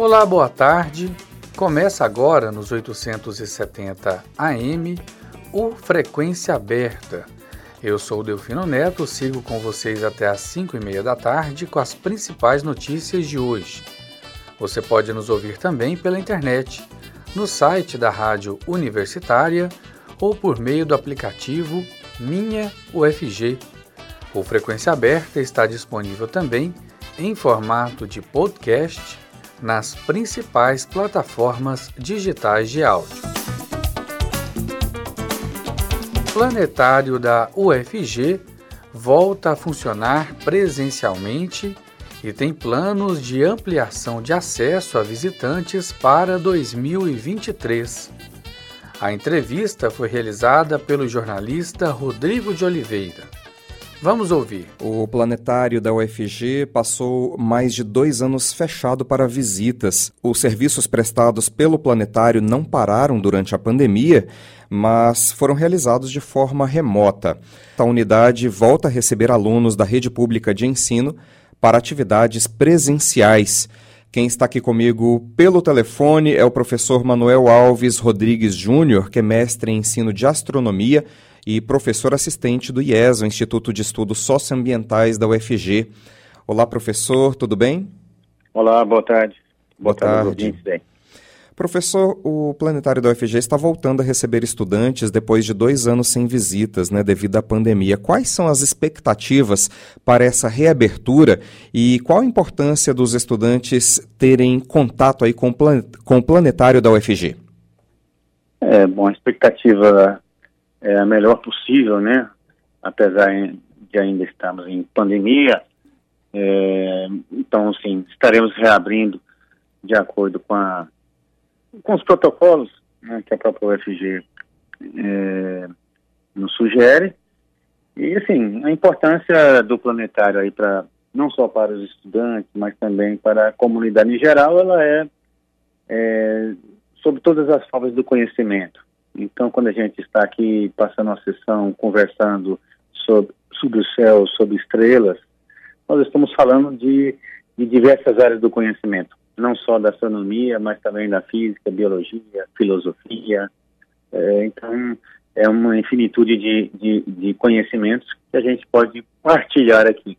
Olá, boa tarde. Começa agora nos 870 AM o Frequência Aberta. Eu sou o Delfino Neto, sigo com vocês até às 5 e meia da tarde com as principais notícias de hoje. Você pode nos ouvir também pela internet, no site da Rádio Universitária ou por meio do aplicativo Minha UFG. O Frequência Aberta está disponível também em formato de podcast nas principais plataformas digitais de áudio. Planetário da UFG volta a funcionar presencialmente e tem planos de ampliação de acesso a visitantes para 2023. A entrevista foi realizada pelo jornalista Rodrigo de Oliveira. Vamos ouvir. O planetário da UFG passou mais de dois anos fechado para visitas. Os serviços prestados pelo planetário não pararam durante a pandemia, mas foram realizados de forma remota. A unidade volta a receber alunos da rede pública de ensino para atividades presenciais. Quem está aqui comigo pelo telefone é o professor Manuel Alves Rodrigues Júnior, que é mestre em ensino de astronomia e professor assistente do IES, o Instituto de Estudos Socioambientais da UFG. Olá, professor, tudo bem? Olá, boa tarde. Boa, boa tarde. tarde. Professor, o planetário da UFG está voltando a receber estudantes depois de dois anos sem visitas, né, devido à pandemia. Quais são as expectativas para essa reabertura e qual a importância dos estudantes terem contato aí com, com o planetário da UFG? É, bom, a expectativa é, a melhor possível, né? Apesar de ainda estarmos em pandemia, é, então, sim, estaremos reabrindo de acordo com, a, com os protocolos né, que a própria UFG é, nos sugere. E, assim, a importância do planetário aí para não só para os estudantes, mas também para a comunidade em geral, ela é, é sobre todas as formas do conhecimento. Então, quando a gente está aqui passando uma sessão conversando sobre, sobre o céu, sobre estrelas, nós estamos falando de, de diversas áreas do conhecimento, não só da astronomia, mas também da física, biologia, filosofia. É, então, é uma infinitude de, de, de conhecimentos que a gente pode partilhar aqui.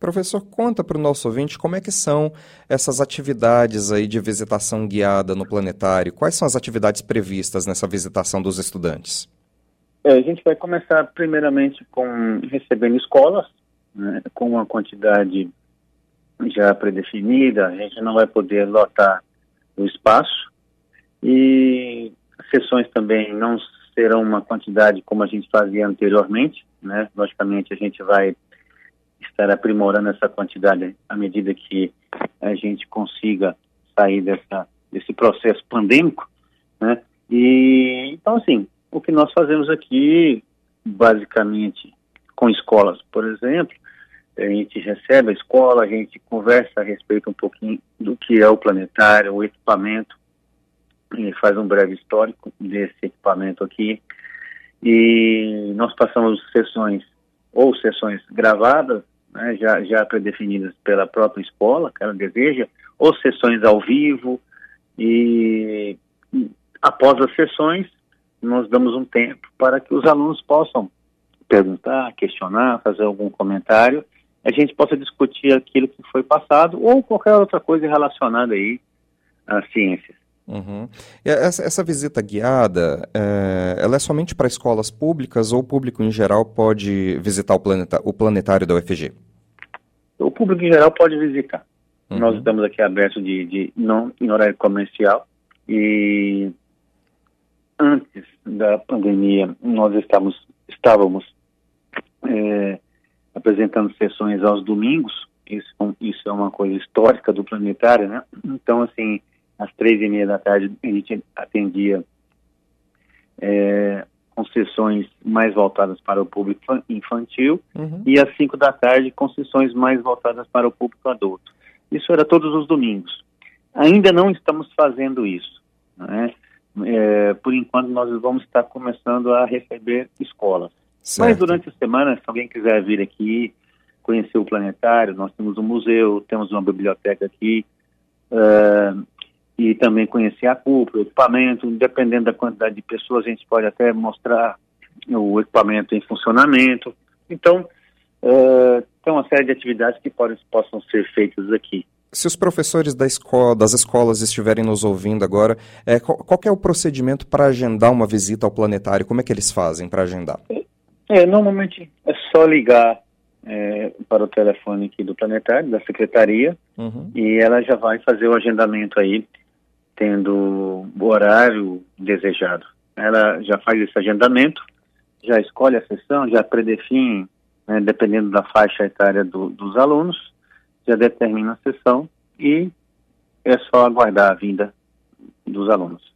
Professor, conta para o nosso ouvinte como é que são essas atividades aí de visitação guiada no planetário. Quais são as atividades previstas nessa visitação dos estudantes? É, a gente vai começar primeiramente com recebendo escolas, né, com uma quantidade já predefinida, a gente não vai poder lotar o espaço e sessões também não serão uma quantidade como a gente fazia anteriormente, né? Logicamente a gente vai estar aprimorando essa quantidade à medida que a gente consiga sair dessa, desse processo pandêmico, né? E, então, assim, o que nós fazemos aqui, basicamente, com escolas, por exemplo, a gente recebe a escola, a gente conversa a respeito um pouquinho do que é o planetário, o equipamento, e faz um breve histórico desse equipamento aqui. E nós passamos sessões, ou sessões gravadas, né, já, já predefinidas pela própria escola, que ela deseja, ou sessões ao vivo, e após as sessões, nós damos um tempo para que os alunos possam perguntar, questionar, fazer algum comentário, a gente possa discutir aquilo que foi passado ou qualquer outra coisa relacionada aí às ciências. Uhum. Essa, essa, visita guiada, é, ela é somente para escolas públicas ou o público em geral pode visitar o, planeta, o planetário da UFG? O público em geral pode visitar. Uhum. Nós estamos aqui abertos de, de, não em horário comercial e antes da pandemia nós estávamos, estávamos é, apresentando sessões aos domingos. Isso, isso é uma coisa histórica do planetário, né? Então, assim, às três e meia da tarde, a gente atendia é, com sessões mais voltadas para o público infantil uhum. e às cinco da tarde com sessões mais voltadas para o público adulto. Isso era todos os domingos. Ainda não estamos fazendo isso. Né? É, por enquanto, nós vamos estar começando a receber escolas. Certo. Mas durante a semana, se alguém quiser vir aqui, conhecer o planetário, nós temos um museu, temos uma biblioteca aqui, uh, e também conhecer a cúpula, o equipamento, dependendo da quantidade de pessoas, a gente pode até mostrar o equipamento em funcionamento. Então, uh, tem uma série de atividades que podem, possam ser feitas aqui. Se os professores da escola, das escolas estiverem nos ouvindo agora, é, qual, qual é o procedimento para agendar uma visita ao planetário? Como é que eles fazem para agendar? É, normalmente é só ligar é, para o telefone aqui do planetário, da secretaria, uhum. e ela já vai fazer o agendamento aí, tendo o horário desejado. Ela já faz esse agendamento, já escolhe a sessão, já predefine, né, dependendo da faixa etária do, dos alunos, já determina a sessão e é só aguardar a vinda dos alunos.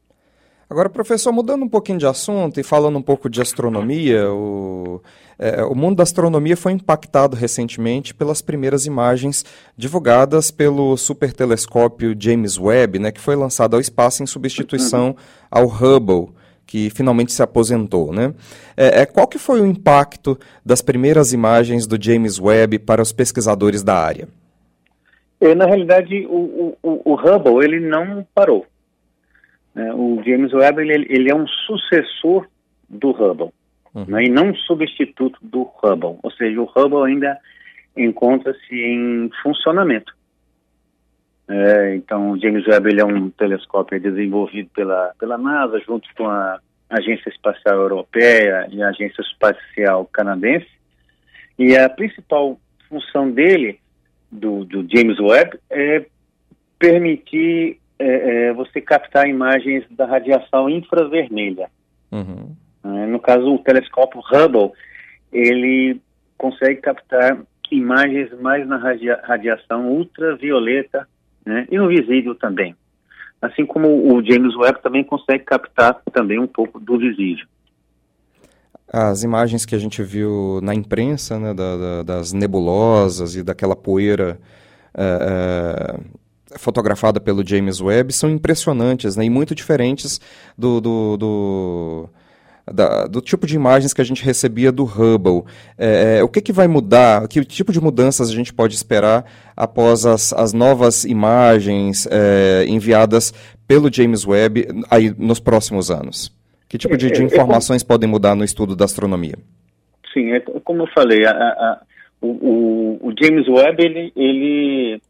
Agora, professor, mudando um pouquinho de assunto e falando um pouco de astronomia, o, é, o mundo da astronomia foi impactado recentemente pelas primeiras imagens divulgadas pelo supertelescópio James Webb, né, que foi lançado ao espaço em substituição ao Hubble que finalmente se aposentou, né? É, é, qual que foi o impacto das primeiras imagens do James Webb para os pesquisadores da área? É, na realidade, o, o, o Hubble ele não parou. Né? O James Webb ele, ele, é um sucessor do Hubble uhum. né? e não um substituto do Hubble. Ou seja, o Hubble ainda encontra-se em funcionamento. É, então, o James Webb ele é um telescópio desenvolvido pela, pela NASA junto com a Agência Espacial Europeia e a Agência Espacial Canadense. E a principal função dele do, do James Webb é permitir é, é, você captar imagens da radiação infravermelha. Uhum. É, no caso, o telescópio Hubble, ele consegue captar imagens mais na radia radiação ultravioleta né, e no visível também. Assim como o James Webb também consegue captar também um pouco do visível as imagens que a gente viu na imprensa, né, da, da, das nebulosas e daquela poeira é, é, fotografada pelo James Webb são impressionantes né, e muito diferentes do, do, do, da, do tipo de imagens que a gente recebia do Hubble. É, o que, que vai mudar? Que tipo de mudanças a gente pode esperar após as, as novas imagens enviadas pelo James Webb aí nos próximos anos? Que tipo de, de é, é, informações é, podem mudar no estudo da astronomia? Sim, é como eu falei, a, a, o, o, James Webb ele, ele,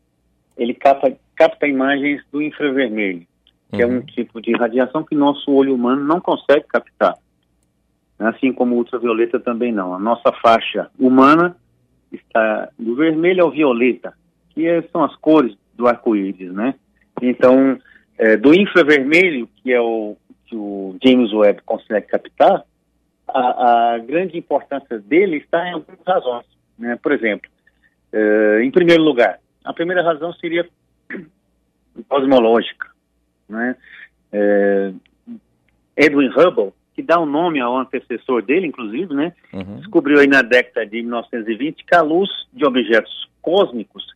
ele capta, capta imagens do infravermelho, que uhum. é um uhum. tipo de radiação que nosso olho humano não consegue captar. Assim como ultravioleta também não. A nossa faixa humana está do vermelho ao violeta, que é, são as cores do arco-íris, né? Então, é, do infravermelho, que é o, que o James Webb consegue captar, a, a grande importância dele está em algumas razões. Né? Por exemplo, uh, em primeiro lugar, a primeira razão seria cosmológica. Né? Uh, Edwin Hubble, que dá o um nome ao antecessor dele, inclusive, né? Uhum. descobriu aí na década de 1920 que a luz de objetos cósmicos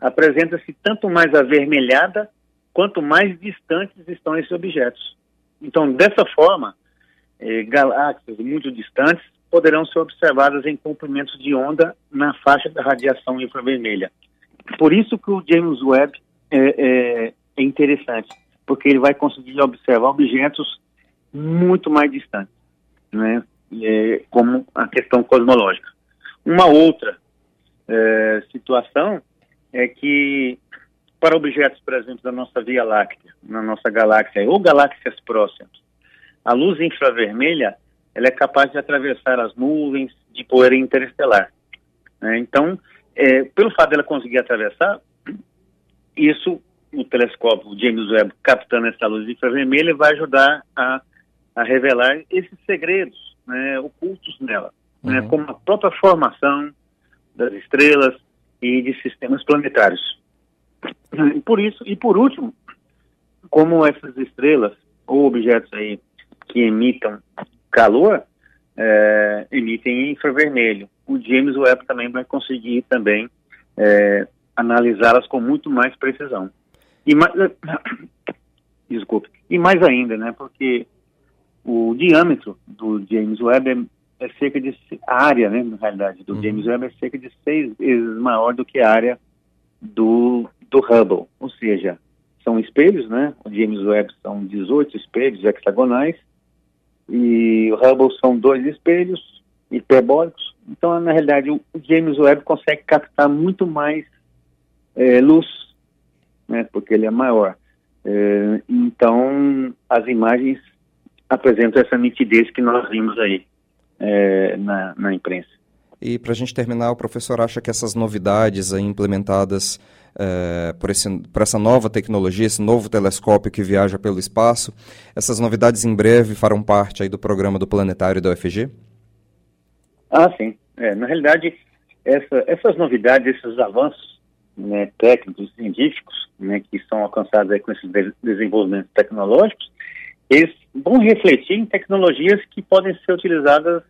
apresenta-se tanto mais avermelhada quanto mais distantes estão esses objetos. Então, dessa forma, eh, galáxias muito distantes poderão ser observadas em comprimentos de onda na faixa da radiação infravermelha. Por isso que o James Webb é, é, é interessante, porque ele vai conseguir observar objetos muito mais distantes, né? É, como a questão cosmológica. Uma outra é, situação é que para objetos, por exemplo, da nossa Via Láctea, na nossa galáxia, ou galáxias próximas, a luz infravermelha ela é capaz de atravessar as nuvens de poeira interestelar. Né? Então, é, pelo fato dela conseguir atravessar, isso, o telescópio James Webb captando essa luz infravermelha vai ajudar a, a revelar esses segredos né, ocultos nela, né? uhum. né, como a própria formação das estrelas e de sistemas planetários. E por isso, e por último, como essas estrelas ou objetos aí que emitam calor, é, emitem infravermelho. O James Webb também vai conseguir também é, analisá-las com muito mais precisão. E mais, desculpe, e mais ainda, né, porque o diâmetro do James Webb é, é cerca de, a área, né, na realidade, do uhum. James Webb é cerca de seis vezes maior do que a área do do Hubble, ou seja, são espelhos, né? O James Webb são 18 espelhos hexagonais e o Hubble são dois espelhos hiperbólicos. Então, na realidade, o James Webb consegue captar muito mais é, luz, né? Porque ele é maior. É, então, as imagens apresentam essa nitidez que nós vimos aí é, na, na imprensa. E para a gente terminar, o professor acha que essas novidades implementadas é, por, esse, por essa nova tecnologia, esse novo telescópio que viaja pelo espaço, essas novidades em breve farão parte aí do programa do planetário da UFG? Ah, sim. É, na realidade, essa, essas novidades, esses avanços né, técnicos, científicos, né, que são alcançados com esses de desenvolvimentos tecnológicos, eles vão refletir em tecnologias que podem ser utilizadas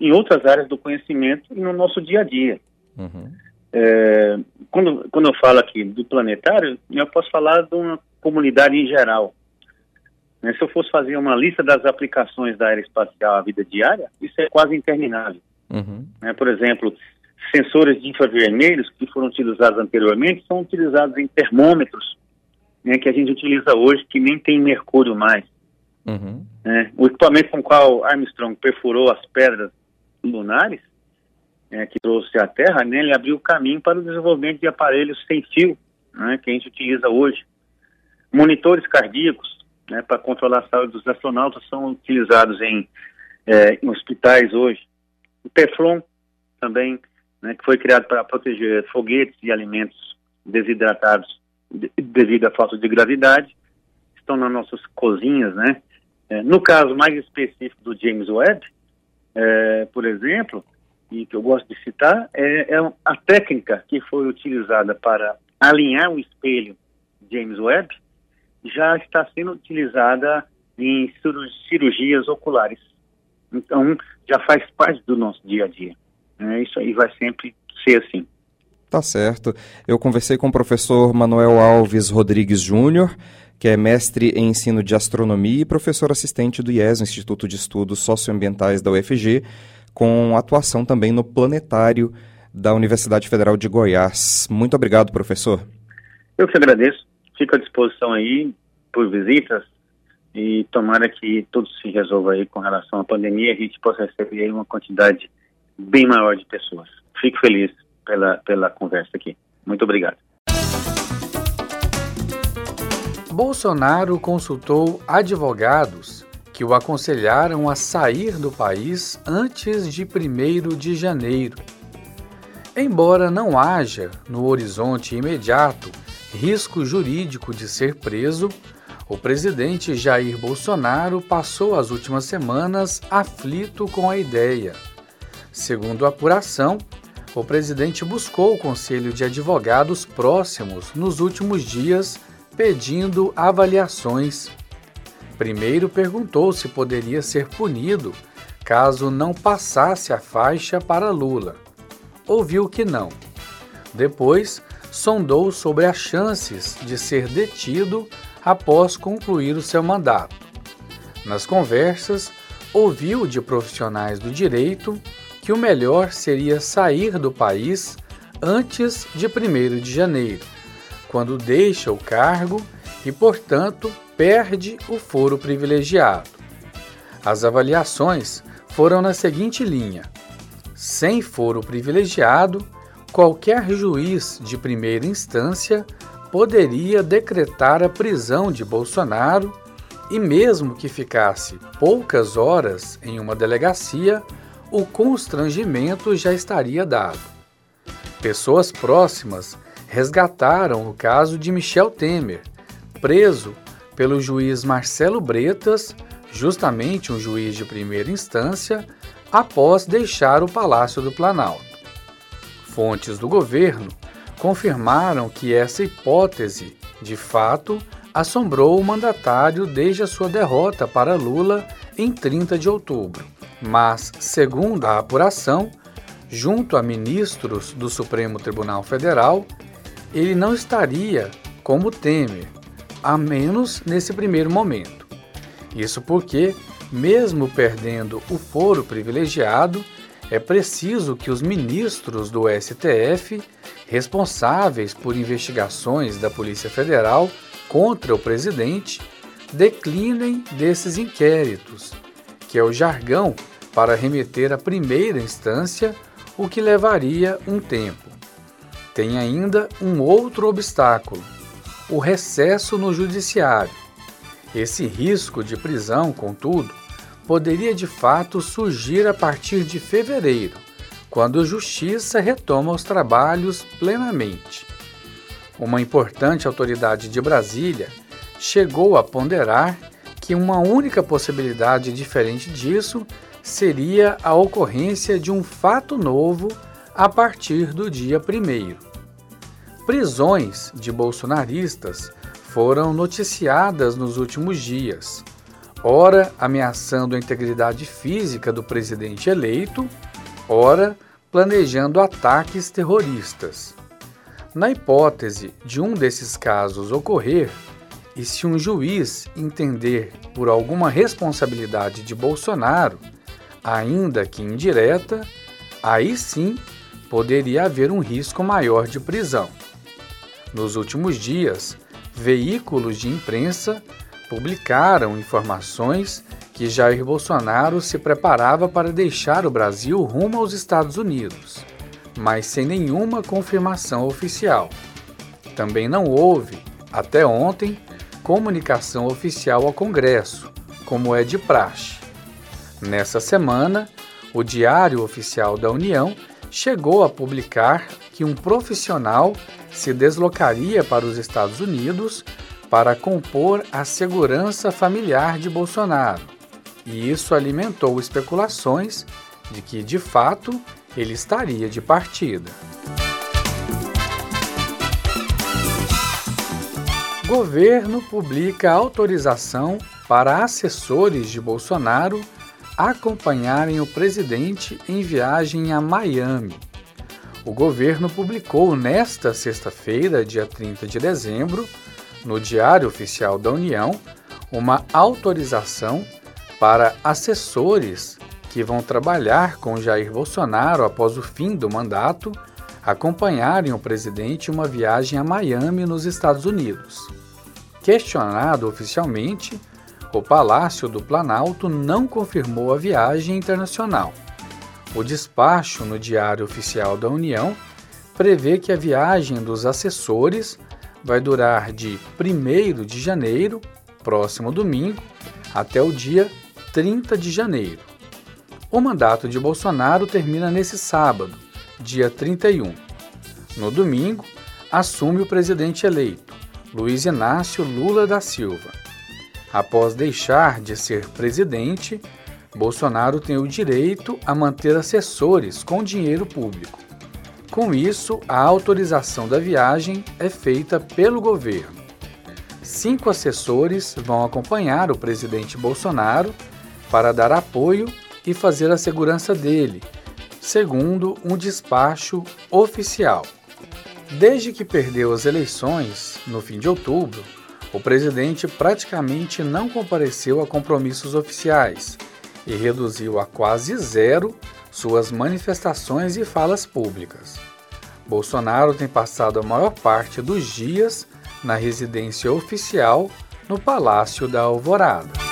em outras áreas do conhecimento e no nosso dia a dia. Uhum. É, quando, quando eu falo aqui do planetário, eu posso falar de uma comunidade em geral. Né, se eu fosse fazer uma lista das aplicações da aeroespacial à vida diária, isso é quase interminável. Uhum. Né, por exemplo, sensores de infravermelhos que foram utilizados anteriormente são utilizados em termômetros né, que a gente utiliza hoje, que nem tem mercúrio mais. Uhum. Né, o equipamento com o qual Armstrong perfurou as pedras lunares, é, que trouxe à Terra, né, ele abriu o caminho para o desenvolvimento de aparelhos sem fio, né, que a gente utiliza hoje. Monitores cardíacos, né, para controlar a saúde dos astronautas, são utilizados em, é, em hospitais hoje. O Teflon também, né, que foi criado para proteger foguetes e alimentos desidratados de, devido à falta de gravidade, estão nas nossas cozinhas, né? É, no caso mais específico do James Webb, é, por exemplo, e que eu gosto de citar, é, é, a técnica que foi utilizada para alinhar o espelho James Webb já está sendo utilizada em cirurgias oculares. Então, já faz parte do nosso dia a dia. É, isso aí vai sempre ser assim. Tá certo. Eu conversei com o professor Manuel Alves Rodrigues Júnior, que é mestre em ensino de astronomia e professor assistente do IES, Instituto de Estudos Socioambientais da UFG, com atuação também no planetário da Universidade Federal de Goiás. Muito obrigado, professor. Eu que agradeço. Fico à disposição aí por visitas e tomara que tudo se resolva aí com relação à pandemia e a gente possa receber uma quantidade bem maior de pessoas. Fico feliz pela, pela conversa aqui. Muito obrigado. Bolsonaro consultou advogados que o aconselharam a sair do país antes de 1 de janeiro. Embora não haja, no horizonte imediato, risco jurídico de ser preso, o presidente Jair Bolsonaro passou as últimas semanas aflito com a ideia. Segundo a apuração, o presidente buscou o conselho de advogados próximos nos últimos dias pedindo avaliações. Primeiro perguntou se poderia ser punido caso não passasse a faixa para Lula. Ouviu que não. Depois, sondou sobre as chances de ser detido após concluir o seu mandato. Nas conversas, ouviu de profissionais do direito que o melhor seria sair do país antes de 1 de janeiro quando deixa o cargo e, portanto, perde o foro privilegiado. As avaliações foram na seguinte linha: sem foro privilegiado, qualquer juiz de primeira instância poderia decretar a prisão de Bolsonaro e, mesmo que ficasse poucas horas em uma delegacia, o constrangimento já estaria dado. Pessoas próximas resgataram o caso de Michel Temer, preso pelo juiz Marcelo Bretas, justamente um juiz de primeira instância, após deixar o Palácio do Planalto. Fontes do governo confirmaram que essa hipótese, de fato, assombrou o mandatário desde a sua derrota para Lula em 30 de outubro. Mas, segundo a apuração, junto a ministros do Supremo Tribunal Federal, ele não estaria como Temer, a menos nesse primeiro momento. Isso porque, mesmo perdendo o foro privilegiado, é preciso que os ministros do STF, responsáveis por investigações da Polícia Federal, contra o presidente declinem desses inquéritos, que é o jargão para remeter à primeira instância, o que levaria um tempo. Tem ainda um outro obstáculo: o recesso no judiciário. Esse risco de prisão, contudo, poderia de fato surgir a partir de fevereiro, quando a Justiça retoma os trabalhos plenamente. Uma importante autoridade de Brasília chegou a ponderar que uma única possibilidade diferente disso seria a ocorrência de um fato novo a partir do dia 1. Prisões de bolsonaristas foram noticiadas nos últimos dias, ora ameaçando a integridade física do presidente eleito, ora planejando ataques terroristas. Na hipótese de um desses casos ocorrer, e se um juiz entender por alguma responsabilidade de Bolsonaro, ainda que indireta, aí sim poderia haver um risco maior de prisão. Nos últimos dias, veículos de imprensa publicaram informações que Jair Bolsonaro se preparava para deixar o Brasil rumo aos Estados Unidos, mas sem nenhuma confirmação oficial. Também não houve, até ontem, comunicação oficial ao Congresso, como é de praxe. Nessa semana, o Diário Oficial da União chegou a publicar que um profissional se deslocaria para os Estados Unidos para compor a segurança familiar de Bolsonaro. E isso alimentou especulações de que, de fato, ele estaria de partida. Governo publica autorização para assessores de Bolsonaro acompanharem o presidente em viagem a Miami. O governo publicou nesta sexta-feira, dia 30 de dezembro, no Diário Oficial da União, uma autorização para assessores que vão trabalhar com Jair Bolsonaro após o fim do mandato acompanharem o presidente em uma viagem a Miami, nos Estados Unidos. Questionado oficialmente, o Palácio do Planalto não confirmou a viagem internacional. O despacho no Diário Oficial da União prevê que a viagem dos assessores vai durar de 1 de janeiro, próximo domingo, até o dia 30 de janeiro. O mandato de Bolsonaro termina nesse sábado, dia 31. No domingo, assume o presidente eleito, Luiz Inácio Lula da Silva. Após deixar de ser presidente, Bolsonaro tem o direito a manter assessores com dinheiro público. Com isso, a autorização da viagem é feita pelo governo. Cinco assessores vão acompanhar o presidente Bolsonaro para dar apoio e fazer a segurança dele, segundo um despacho oficial. Desde que perdeu as eleições, no fim de outubro, o presidente praticamente não compareceu a compromissos oficiais e reduziu a quase zero suas manifestações e falas públicas. Bolsonaro tem passado a maior parte dos dias na residência oficial no Palácio da Alvorada.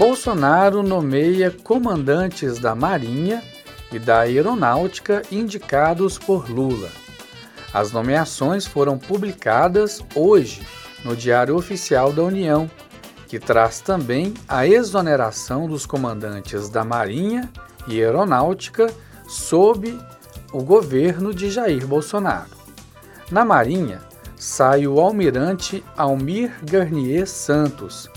Bolsonaro nomeia comandantes da Marinha e da Aeronáutica indicados por Lula. As nomeações foram publicadas hoje no Diário Oficial da União, que traz também a exoneração dos comandantes da Marinha e Aeronáutica sob o governo de Jair Bolsonaro. Na Marinha, sai o almirante Almir Garnier Santos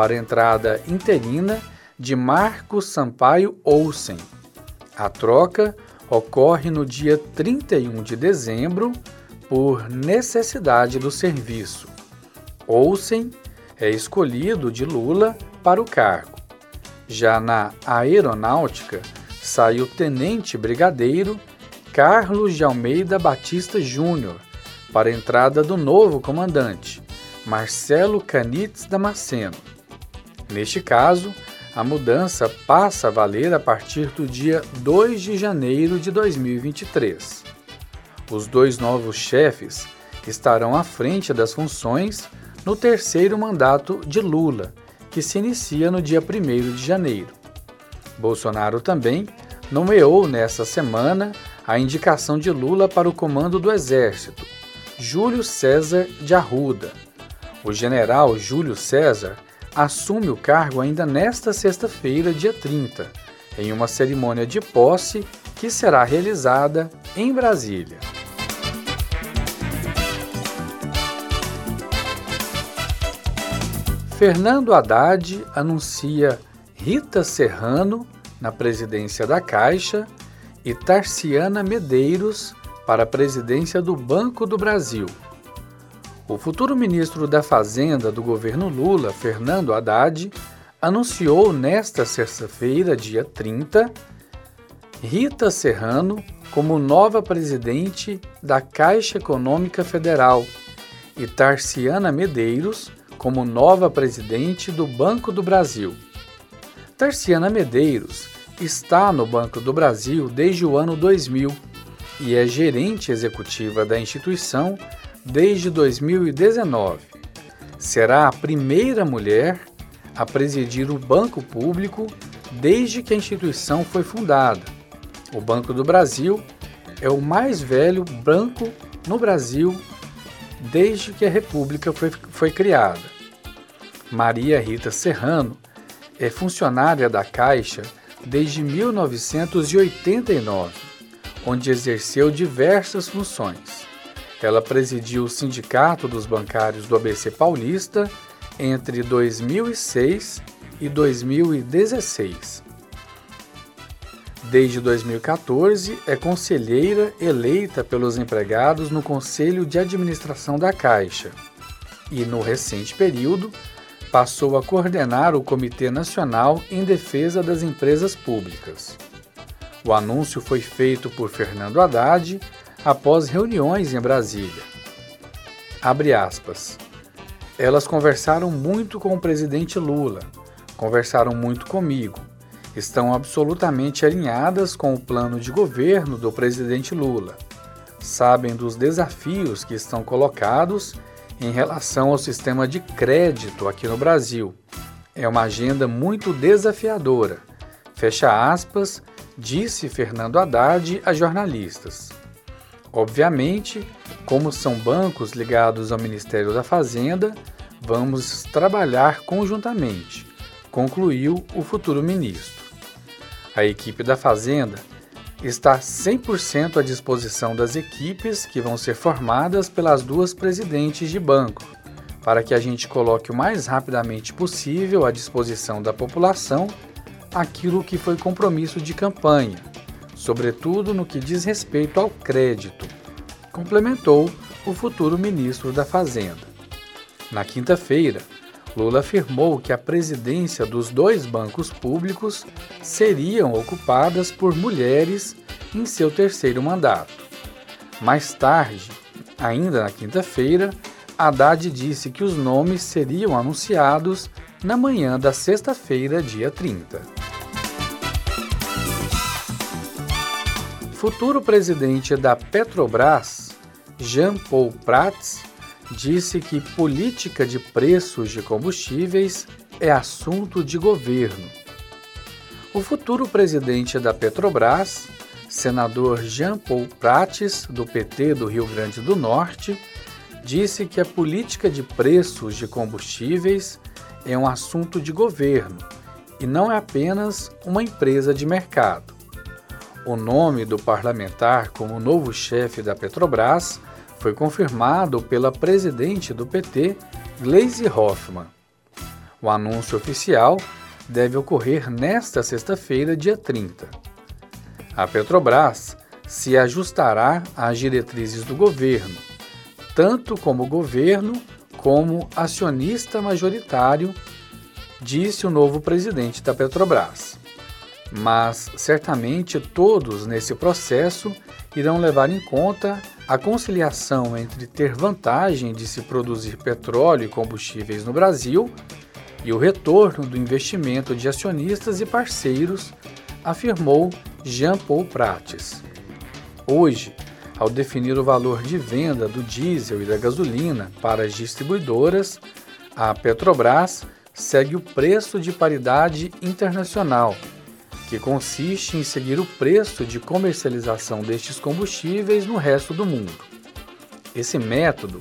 para entrada interina de Marcos Sampaio Olsen a troca ocorre no dia 31 de dezembro por necessidade do serviço. Olsen é escolhido de Lula para o cargo. Já na aeronáutica, sai o tenente brigadeiro Carlos de Almeida Batista Júnior para a entrada do novo comandante, Marcelo Canites Damasceno. Neste caso, a mudança passa a valer a partir do dia 2 de janeiro de 2023. Os dois novos chefes estarão à frente das funções no terceiro mandato de Lula, que se inicia no dia 1 de janeiro. Bolsonaro também nomeou nesta semana a indicação de Lula para o comando do Exército, Júlio César de Arruda. O general Júlio César assume o cargo ainda nesta sexta-feira, dia 30, em uma cerimônia de posse que será realizada em Brasília. Fernando Haddad anuncia Rita Serrano na presidência da Caixa e Tarciana Medeiros para a presidência do Banco do Brasil. O futuro ministro da Fazenda do governo Lula, Fernando Haddad, anunciou nesta sexta-feira, dia 30, Rita Serrano como nova presidente da Caixa Econômica Federal e Tarciana Medeiros como nova presidente do Banco do Brasil. Tarciana Medeiros está no Banco do Brasil desde o ano 2000 e é gerente executiva da instituição desde 2019. Será a primeira mulher a presidir o banco público desde que a instituição foi fundada. O Banco do Brasil é o mais velho banco no Brasil desde que a República foi, foi criada. Maria Rita Serrano é funcionária da Caixa desde 1989, onde exerceu diversas funções. Ela presidiu o Sindicato dos Bancários do ABC Paulista entre 2006 e 2016. Desde 2014, é conselheira eleita pelos empregados no Conselho de Administração da Caixa e, no recente período, passou a coordenar o Comitê Nacional em Defesa das Empresas Públicas. O anúncio foi feito por Fernando Haddad após reuniões em Brasília. Abre aspas. Elas conversaram muito com o presidente Lula, conversaram muito comigo estão absolutamente alinhadas com o plano de governo do presidente Lula. Sabem dos desafios que estão colocados em relação ao sistema de crédito aqui no Brasil. É uma agenda muito desafiadora. Fecha aspas, disse Fernando Haddad a jornalistas. Obviamente, como são bancos ligados ao Ministério da Fazenda, vamos trabalhar conjuntamente, concluiu o futuro ministro. A equipe da Fazenda está 100% à disposição das equipes que vão ser formadas pelas duas presidentes de banco, para que a gente coloque o mais rapidamente possível à disposição da população aquilo que foi compromisso de campanha, sobretudo no que diz respeito ao crédito, complementou o futuro ministro da Fazenda. Na quinta-feira, Lula afirmou que a presidência dos dois bancos públicos seriam ocupadas por mulheres em seu terceiro mandato. Mais tarde, ainda na quinta-feira, Haddad disse que os nomes seriam anunciados na manhã da sexta-feira, dia 30. Futuro presidente da Petrobras, Jean Paul Prats, disse que política de preços de combustíveis é assunto de governo. O futuro presidente da Petrobras, senador Jean Paul Prates, do PT do Rio Grande do Norte, disse que a política de preços de combustíveis é um assunto de governo e não é apenas uma empresa de mercado. O nome do parlamentar como novo chefe da Petrobras foi confirmado pela presidente do PT, Gleisi Hoffmann. O anúncio oficial deve ocorrer nesta sexta-feira, dia 30. A Petrobras se ajustará às diretrizes do governo, tanto como governo como acionista majoritário, disse o novo presidente da Petrobras. Mas certamente todos nesse processo irão levar em conta a conciliação entre ter vantagem de se produzir petróleo e combustíveis no Brasil e o retorno do investimento de acionistas e parceiros, afirmou Jean Paul Prates. Hoje, ao definir o valor de venda do diesel e da gasolina para as distribuidoras, a Petrobras segue o preço de paridade internacional, que consiste em seguir o preço de comercialização destes combustíveis no resto do mundo. Esse método,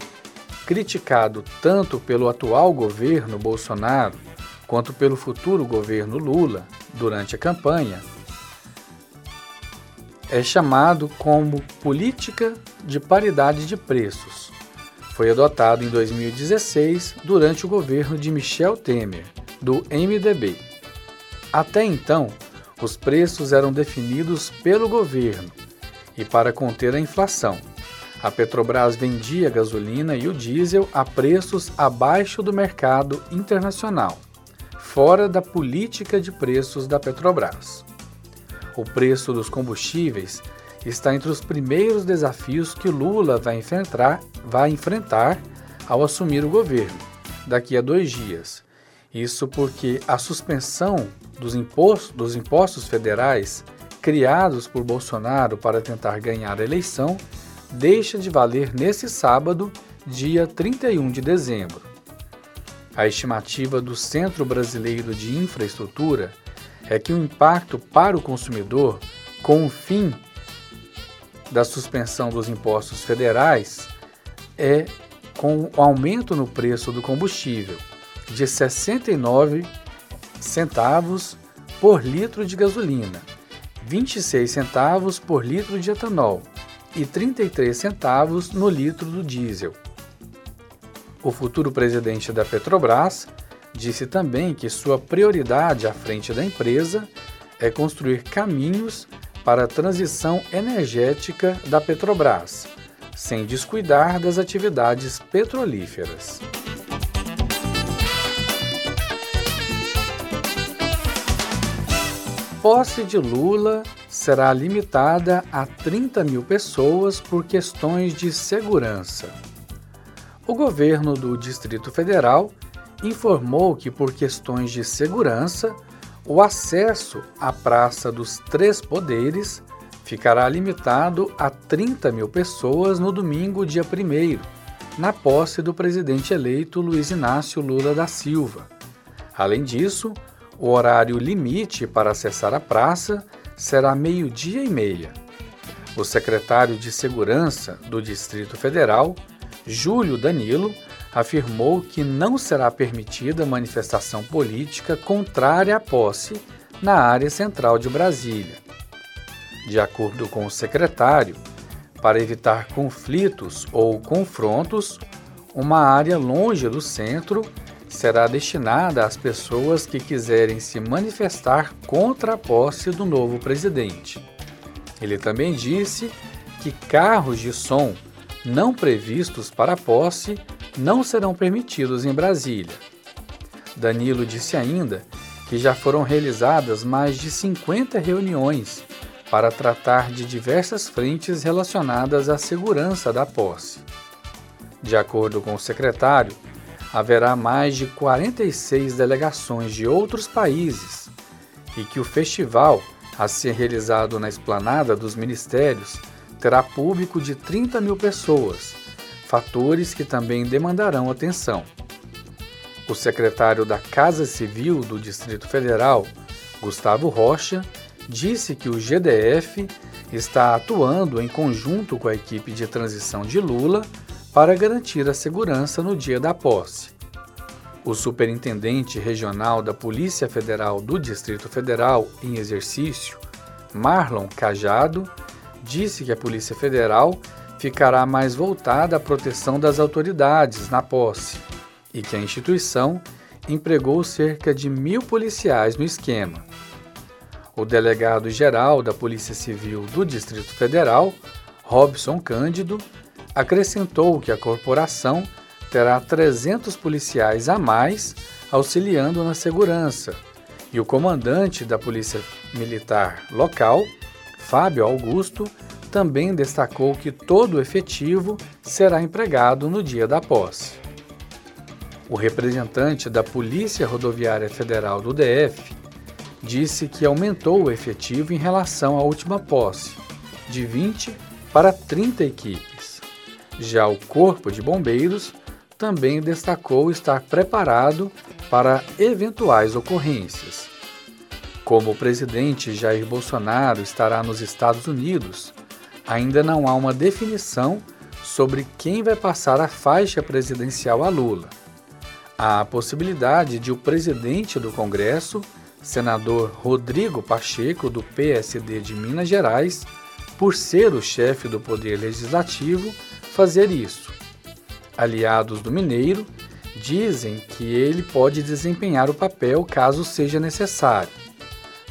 criticado tanto pelo atual governo Bolsonaro quanto pelo futuro governo Lula durante a campanha, é chamado como política de paridade de preços. Foi adotado em 2016 durante o governo de Michel Temer, do MDB. Até então, os preços eram definidos pelo governo e para conter a inflação. A Petrobras vendia a gasolina e o diesel a preços abaixo do mercado internacional, fora da política de preços da Petrobras o preço dos combustíveis está entre os primeiros desafios que Lula vai enfrentar, vai enfrentar ao assumir o governo, daqui a dois dias. Isso porque a suspensão dos impostos, dos impostos federais criados por Bolsonaro para tentar ganhar a eleição deixa de valer nesse sábado, dia 31 de dezembro. A estimativa do Centro Brasileiro de Infraestrutura é que o impacto para o consumidor com o fim da suspensão dos impostos federais é com o aumento no preço do combustível de 69 centavos por litro de gasolina, 26 centavos por litro de etanol e 33 centavos no litro do diesel. O futuro presidente da Petrobras Disse também que sua prioridade à frente da empresa é construir caminhos para a transição energética da Petrobras, sem descuidar das atividades petrolíferas. Posse de Lula será limitada a 30 mil pessoas por questões de segurança. O governo do Distrito Federal informou que, por questões de segurança, o acesso à Praça dos Três Poderes ficará limitado a 30 mil pessoas no domingo, dia 1, na posse do presidente eleito Luiz Inácio Lula da Silva. Além disso, o horário limite para acessar a praça será meio-dia e meia. O secretário de Segurança do Distrito Federal, Júlio Danilo, afirmou que não será permitida manifestação política contrária à posse na área central de Brasília. De acordo com o secretário, para evitar conflitos ou confrontos, uma área longe do centro será destinada às pessoas que quiserem se manifestar contra a posse do novo presidente. Ele também disse que carros de som não previstos para a posse não serão permitidos em Brasília. Danilo disse ainda que já foram realizadas mais de 50 reuniões para tratar de diversas frentes relacionadas à segurança da posse. De acordo com o secretário, haverá mais de 46 delegações de outros países e que o festival, a ser realizado na esplanada dos ministérios, terá público de 30 mil pessoas fatores que também demandarão atenção. O secretário da Casa Civil do Distrito Federal, Gustavo Rocha, disse que o GDF está atuando em conjunto com a equipe de transição de Lula para garantir a segurança no dia da posse. O superintendente regional da Polícia Federal do Distrito Federal em exercício, Marlon Cajado, disse que a Polícia Federal ficará mais voltada à proteção das autoridades na posse e que a instituição empregou cerca de mil policiais no esquema. O delegado-geral da Polícia Civil do Distrito Federal, Robson Cândido, acrescentou que a corporação terá 300 policiais a mais auxiliando na segurança e o comandante da Polícia Militar local, Fábio Augusto, também destacou que todo o efetivo será empregado no dia da posse. O representante da Polícia Rodoviária Federal do DF disse que aumentou o efetivo em relação à última posse, de 20 para 30 equipes. Já o Corpo de Bombeiros também destacou estar preparado para eventuais ocorrências. Como o presidente Jair Bolsonaro estará nos Estados Unidos, ainda não há uma definição sobre quem vai passar a faixa presidencial a Lula. Há a possibilidade de o presidente do Congresso, senador Rodrigo Pacheco, do PSD de Minas Gerais, por ser o chefe do Poder Legislativo, fazer isso. Aliados do Mineiro dizem que ele pode desempenhar o papel caso seja necessário,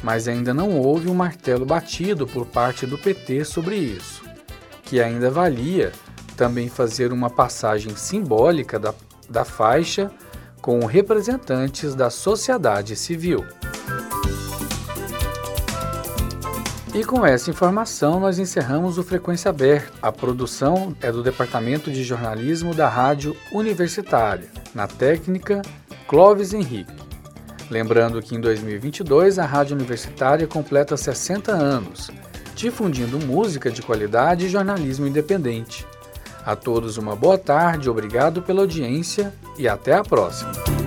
mas ainda não houve um martelo batido por parte do PT sobre isso, que ainda valia também fazer uma passagem simbólica da, da faixa com representantes da sociedade civil. E com essa informação nós encerramos o Frequência Aberta. A produção é do Departamento de Jornalismo da Rádio Universitária. Na técnica, Clóvis Henrique. Lembrando que em 2022 a Rádio Universitária completa 60 anos, difundindo música de qualidade e jornalismo independente. A todos uma boa tarde, obrigado pela audiência e até a próxima.